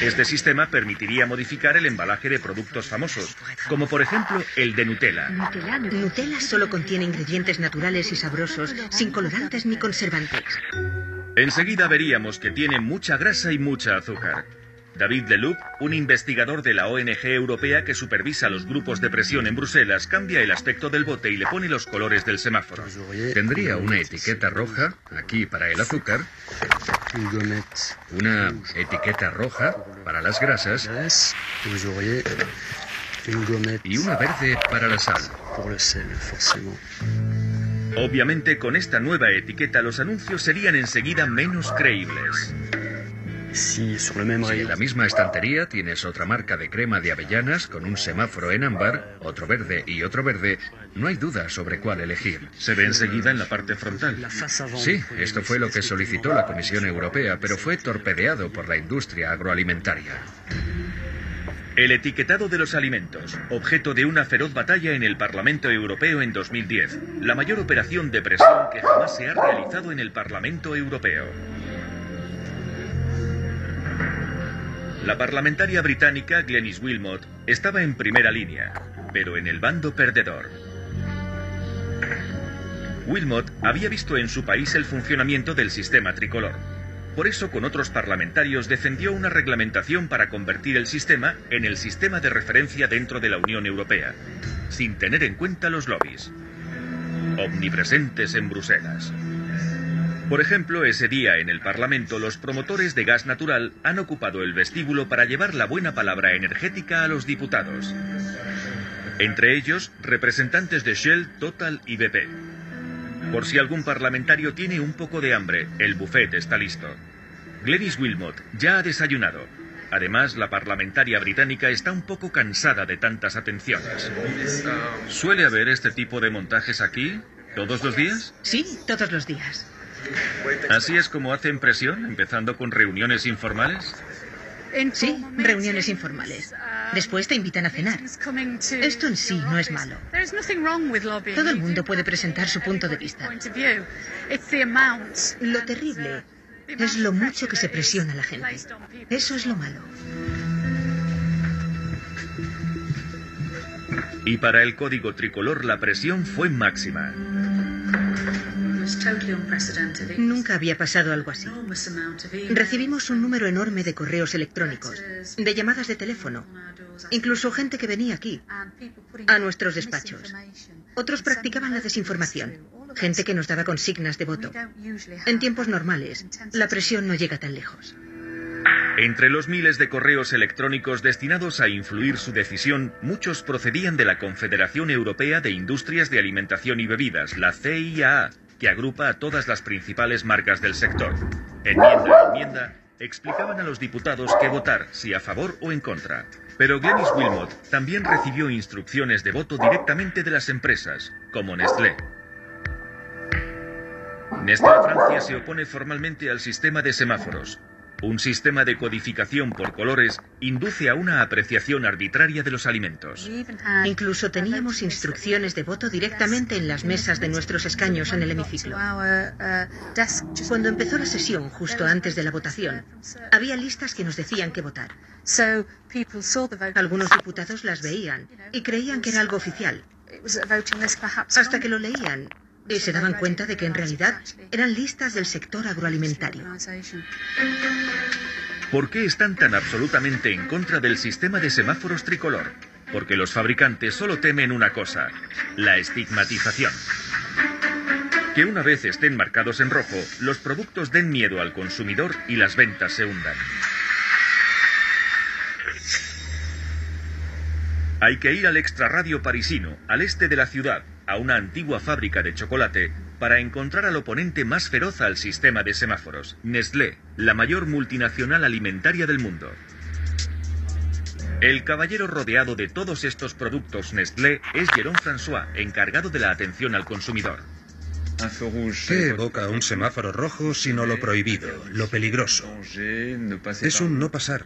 Este sistema permitiría modificar el embalaje de productos famosos, como por ejemplo el de Nutella. Nutella solo contiene ingredientes naturales y sabrosos, sin colorantes ni conservantes. Enseguida veríamos que tiene mucha grasa y mucha azúcar. David Leloup, un investigador de la ONG europea que supervisa los grupos de presión en Bruselas, cambia el aspecto del bote y le pone los colores del semáforo. Tendría una etiqueta roja aquí para el azúcar, una etiqueta roja para las grasas y una verde para la sal. Obviamente con esta nueva etiqueta los anuncios serían enseguida menos creíbles. Si en la misma estantería tienes otra marca de crema de avellanas con un semáforo en ámbar, otro verde y otro verde, no hay duda sobre cuál elegir. Se ve enseguida en la parte frontal. Sí, esto fue lo que solicitó la Comisión Europea, pero fue torpedeado por la industria agroalimentaria. El etiquetado de los alimentos, objeto de una feroz batalla en el Parlamento Europeo en 2010, la mayor operación de presión que jamás se ha realizado en el Parlamento Europeo. La parlamentaria británica Glenis Wilmot estaba en primera línea, pero en el bando perdedor. Wilmot había visto en su país el funcionamiento del sistema tricolor. Por eso, con otros parlamentarios, defendió una reglamentación para convertir el sistema en el sistema de referencia dentro de la Unión Europea, sin tener en cuenta los lobbies, omnipresentes en Bruselas. Por ejemplo, ese día en el Parlamento los promotores de gas natural han ocupado el vestíbulo para llevar la buena palabra energética a los diputados. Entre ellos, representantes de Shell, Total y BP. Por si algún parlamentario tiene un poco de hambre, el buffet está listo. Glenis Wilmot ya ha desayunado. Además, la parlamentaria británica está un poco cansada de tantas atenciones. ¿Suele haber este tipo de montajes aquí? ¿Todos los días? Sí, todos los días. ¿Así es como hacen presión, empezando con reuniones informales? Sí, reuniones informales. Después te invitan a cenar. Esto en sí no es malo. Todo el mundo puede presentar su punto de vista. Lo terrible es lo mucho que se presiona a la gente. Eso es lo malo. Y para el código tricolor la presión fue máxima. Nunca había pasado algo así. Recibimos un número enorme de correos electrónicos, de llamadas de teléfono, incluso gente que venía aquí, a nuestros despachos. Otros practicaban la desinformación, gente que nos daba consignas de voto. En tiempos normales, la presión no llega tan lejos. Entre los miles de correos electrónicos destinados a influir su decisión, muchos procedían de la Confederación Europea de Industrias de Alimentación y Bebidas, la CIA, que agrupa a todas las principales marcas del sector. Enmienda a enmienda, explicaban a los diputados qué votar, si a favor o en contra. Pero Glenis Wilmot también recibió instrucciones de voto directamente de las empresas, como Nestlé. Nestlé Francia se opone formalmente al sistema de semáforos, un sistema de codificación por colores induce a una apreciación arbitraria de los alimentos. Incluso teníamos instrucciones de voto directamente en las mesas de nuestros escaños en el hemiciclo. Cuando empezó la sesión, justo antes de la votación, había listas que nos decían que votar. Algunos diputados las veían y creían que era algo oficial. Hasta que lo leían y se daban cuenta de que en realidad eran listas del sector agroalimentario. ¿Por qué están tan absolutamente en contra del sistema de semáforos tricolor? Porque los fabricantes solo temen una cosa, la estigmatización. Que una vez estén marcados en rojo, los productos den miedo al consumidor y las ventas se hundan. Hay que ir al extrarradio parisino, al este de la ciudad, a una antigua fábrica de chocolate para encontrar al oponente más feroz al sistema de semáforos, Nestlé, la mayor multinacional alimentaria del mundo. El caballero rodeado de todos estos productos Nestlé es Jérôme François, encargado de la atención al consumidor. ¿Qué evoca un semáforo rojo sino lo prohibido, lo peligroso? Es un no pasar.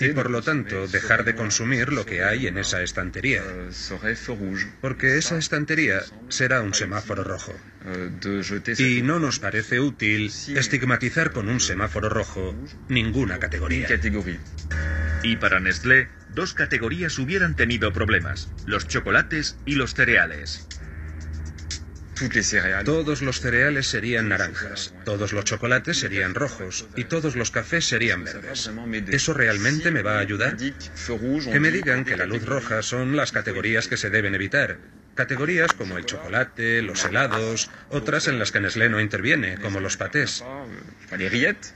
Y por lo tanto, dejar de consumir lo que hay en esa estantería. Porque esa estantería será un semáforo rojo. Y no nos parece útil estigmatizar con un semáforo rojo ninguna categoría. Y para Nestlé, dos categorías hubieran tenido problemas, los chocolates y los cereales. Todos los cereales serían naranjas, todos los chocolates serían rojos y todos los cafés serían verdes. ¿Eso realmente me va a ayudar? Que me digan que la luz roja son las categorías que se deben evitar Categorías como el chocolate, los helados, otras en las que Nestlé no interviene, como los patés.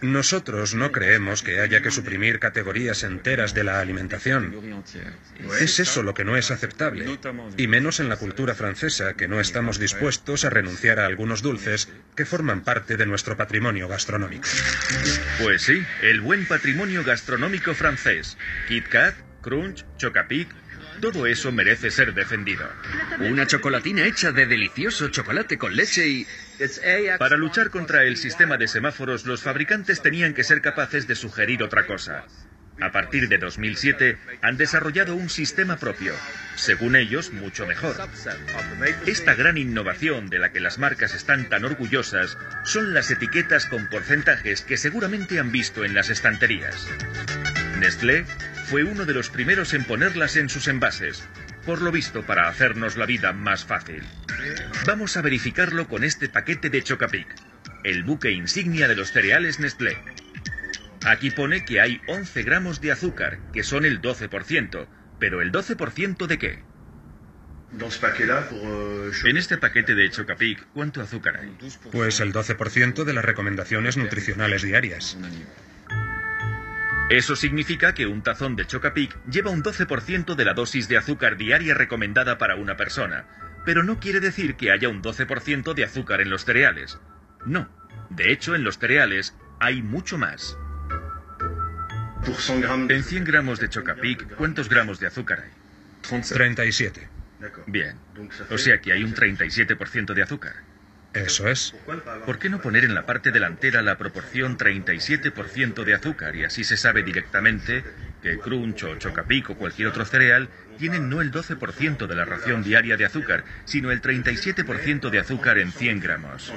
Nosotros no creemos que haya que suprimir categorías enteras de la alimentación. Es eso lo que no es aceptable, y menos en la cultura francesa, que no estamos dispuestos a renunciar a algunos dulces que forman parte de nuestro patrimonio gastronómico. Pues sí, el buen patrimonio gastronómico francés. Kit Kat, Crunch, Chocapic, todo eso merece ser defendido. Una chocolatina hecha de delicioso chocolate con leche y... Para luchar contra el sistema de semáforos, los fabricantes tenían que ser capaces de sugerir otra cosa. A partir de 2007 han desarrollado un sistema propio, según ellos mucho mejor. Esta gran innovación de la que las marcas están tan orgullosas son las etiquetas con porcentajes que seguramente han visto en las estanterías. Nestlé fue uno de los primeros en ponerlas en sus envases, por lo visto para hacernos la vida más fácil. Vamos a verificarlo con este paquete de Chocapic, el buque insignia de los cereales Nestlé. Aquí pone que hay 11 gramos de azúcar, que son el 12%, pero ¿el 12% de qué? En este paquete de Chocapic, ¿cuánto azúcar hay? Pues el 12% de las recomendaciones nutricionales diarias. Eso significa que un tazón de Chocapic lleva un 12% de la dosis de azúcar diaria recomendada para una persona, pero no quiere decir que haya un 12% de azúcar en los cereales. No, de hecho en los cereales hay mucho más. En 100 gramos de Chocapic, ¿cuántos gramos de azúcar hay? 37. Bien, o sea que hay un 37% de azúcar. Eso es. ¿Por qué no poner en la parte delantera la proporción 37% de azúcar y así se sabe directamente que Crunch o Chocapic o cualquier otro cereal tienen no el 12% de la ración diaria de azúcar, sino el 37% de azúcar en 100 gramos?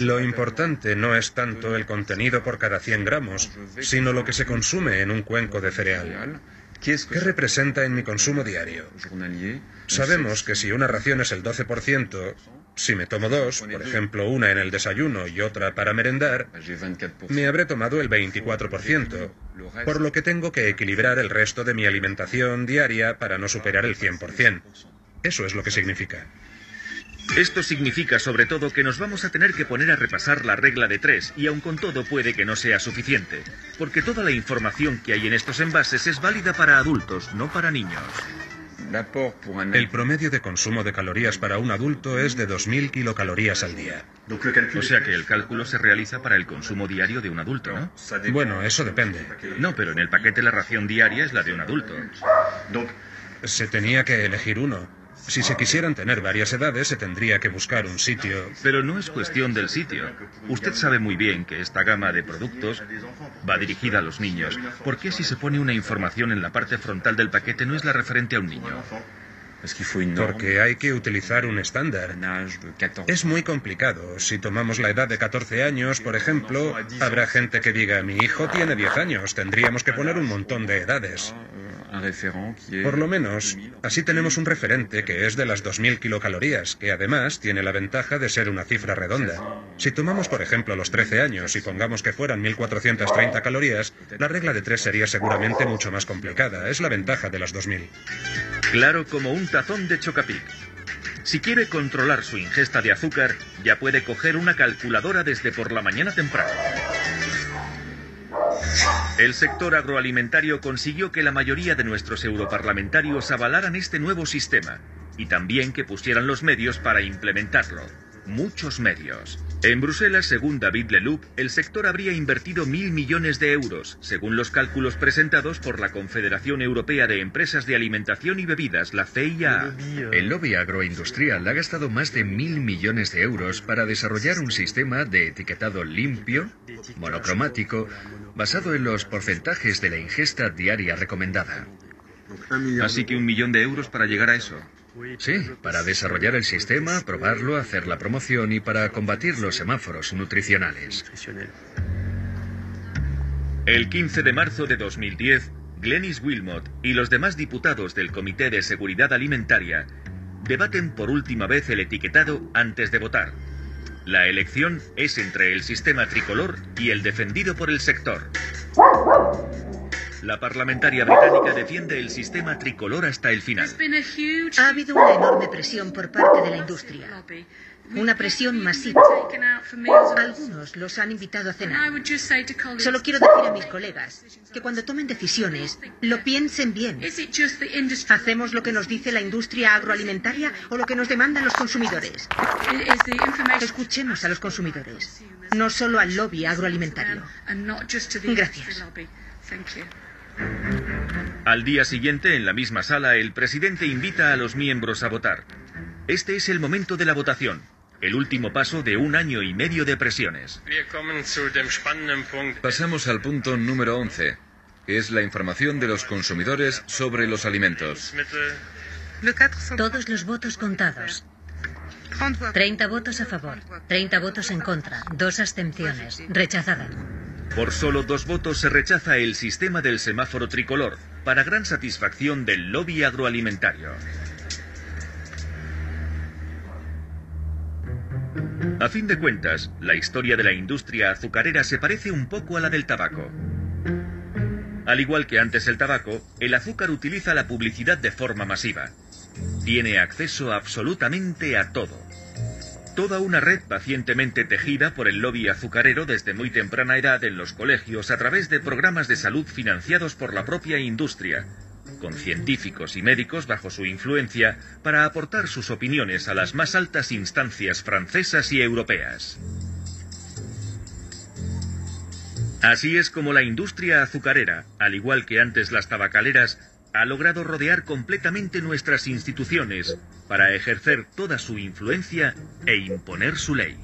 Lo importante no es tanto el contenido por cada 100 gramos, sino lo que se consume en un cuenco de cereal. ¿Qué representa en mi consumo diario? Sabemos que si una ración es el 12%, si me tomo dos, por ejemplo una en el desayuno y otra para merendar, me habré tomado el 24%, por lo que tengo que equilibrar el resto de mi alimentación diaria para no superar el 100%. Eso es lo que significa. Esto significa sobre todo que nos vamos a tener que poner a repasar la regla de tres y aun con todo puede que no sea suficiente, porque toda la información que hay en estos envases es válida para adultos, no para niños. El promedio de consumo de calorías para un adulto es de 2.000 kilocalorías al día. O sea que el cálculo se realiza para el consumo diario de un adulto, ¿no? Bueno, eso depende. No, pero en el paquete la ración diaria es la de un adulto. Se tenía que elegir uno. Si se quisieran tener varias edades, se tendría que buscar un sitio. Pero no es cuestión del sitio. Usted sabe muy bien que esta gama de productos va dirigida a los niños. ¿Por qué si se pone una información en la parte frontal del paquete no es la referente a un niño? Porque hay que utilizar un estándar. Es muy complicado. Si tomamos la edad de 14 años, por ejemplo, habrá gente que diga, mi hijo tiene 10 años, tendríamos que poner un montón de edades. Por lo menos, así tenemos un referente que es de las 2.000 kilocalorías, que además tiene la ventaja de ser una cifra redonda. Si tomamos, por ejemplo, los 13 años y pongamos que fueran 1.430 calorías, la regla de 3 sería seguramente mucho más complicada. Es la ventaja de las 2.000. Claro como un tazón de Chocapic. Si quiere controlar su ingesta de azúcar, ya puede coger una calculadora desde por la mañana temprano. El sector agroalimentario consiguió que la mayoría de nuestros europarlamentarios avalaran este nuevo sistema y también que pusieran los medios para implementarlo. Muchos medios. En Bruselas, según David Leloup, el sector habría invertido mil millones de euros, según los cálculos presentados por la Confederación Europea de Empresas de Alimentación y Bebidas, la CIA. El lobby agroindustrial ha gastado más de mil millones de euros para desarrollar un sistema de etiquetado limpio, monocromático, basado en los porcentajes de la ingesta diaria recomendada. Así que un millón de euros para llegar a eso. Sí, para desarrollar el sistema, probarlo, hacer la promoción y para combatir los semáforos nutricionales. El 15 de marzo de 2010, Glenis Wilmot y los demás diputados del Comité de Seguridad Alimentaria debaten por última vez el etiquetado antes de votar. La elección es entre el sistema tricolor y el defendido por el sector. La parlamentaria británica defiende el sistema tricolor hasta el final. Ha habido una enorme presión por parte de la industria. Una presión masiva. Algunos los han invitado a cenar. Solo quiero decir a mis colegas que cuando tomen decisiones, lo piensen bien. ¿Hacemos lo que nos dice la industria agroalimentaria o lo que nos demandan los consumidores? Escuchemos a los consumidores, no solo al lobby agroalimentario. Gracias. Al día siguiente, en la misma sala, el presidente invita a los miembros a votar. Este es el momento de la votación, el último paso de un año y medio de presiones. Pasamos al punto número 11, que es la información de los consumidores sobre los alimentos. Todos los votos contados. 30 votos a favor, 30 votos en contra, dos abstenciones, rechazada. Por solo dos votos se rechaza el sistema del semáforo tricolor, para gran satisfacción del lobby agroalimentario. A fin de cuentas, la historia de la industria azucarera se parece un poco a la del tabaco. Al igual que antes el tabaco, el azúcar utiliza la publicidad de forma masiva. Tiene acceso absolutamente a todo. Toda una red pacientemente tejida por el lobby azucarero desde muy temprana edad en los colegios a través de programas de salud financiados por la propia industria, con científicos y médicos bajo su influencia para aportar sus opiniones a las más altas instancias francesas y europeas. Así es como la industria azucarera, al igual que antes las tabacaleras, ha logrado rodear completamente nuestras instituciones para ejercer toda su influencia e imponer su ley.